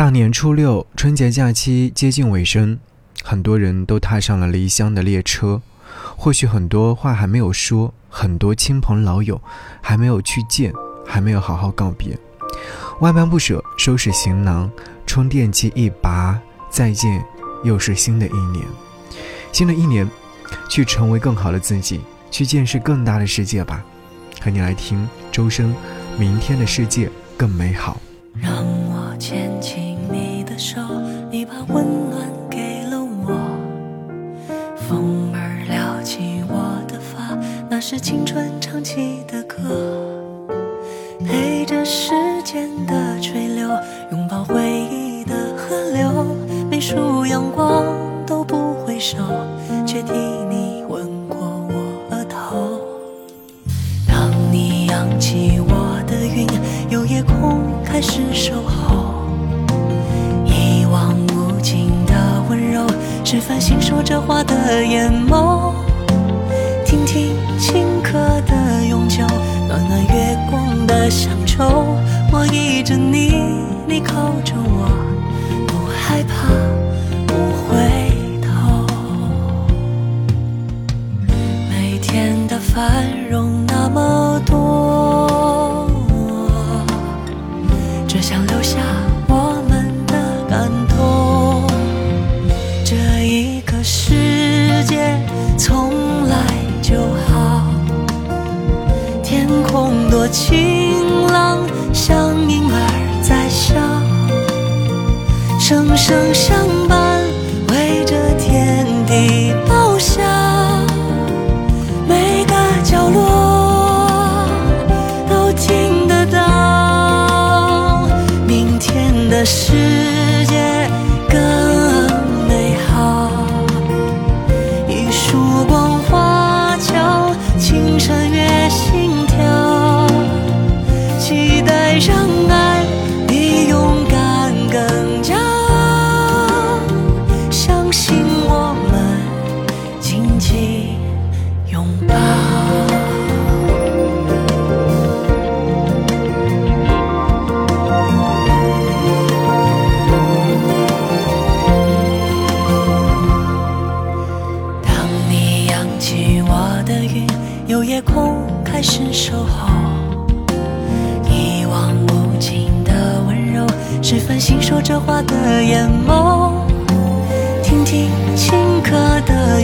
大年初六，春节假期接近尾声，很多人都踏上了离乡的列车。或许很多话还没有说，很多亲朋老友还没有去见，还没有好好告别。万般不舍，收拾行囊，充电器一拔，再见，又是新的一年。新的一年，去成为更好的自己，去见识更大的世界吧。和你来听周深，《明天的世界更美好》。牵你的手，你把温暖给了我。风儿撩起我的发，那是青春唱起的歌。陪着时间的吹流，拥抱回忆的河流。每束阳光都不回首，却替你吻过我额头。当你扬起我的云，有夜空开始守候。柔，是繁星说着话的眼眸。晴朗，像婴儿在笑，声声相伴，为这天地报晓。每个角落都听得到，明天的世是繁星说着话的眼眸。听听顷刻的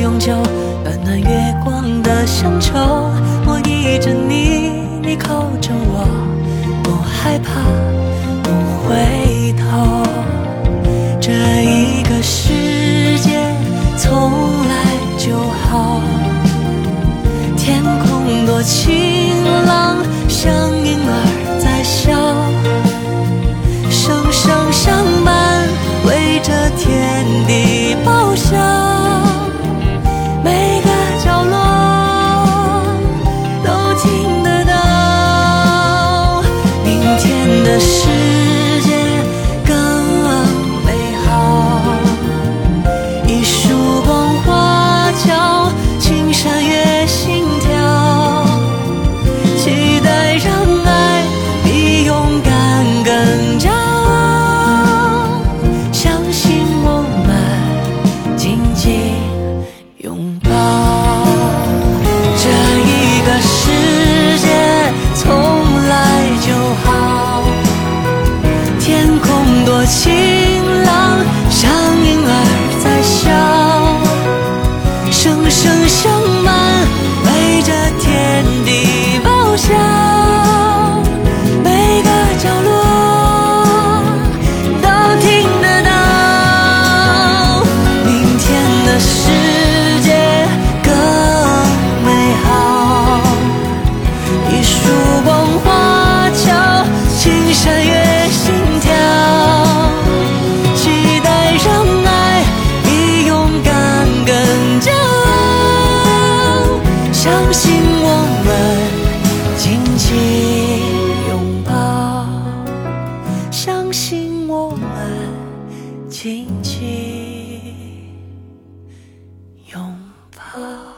Oh.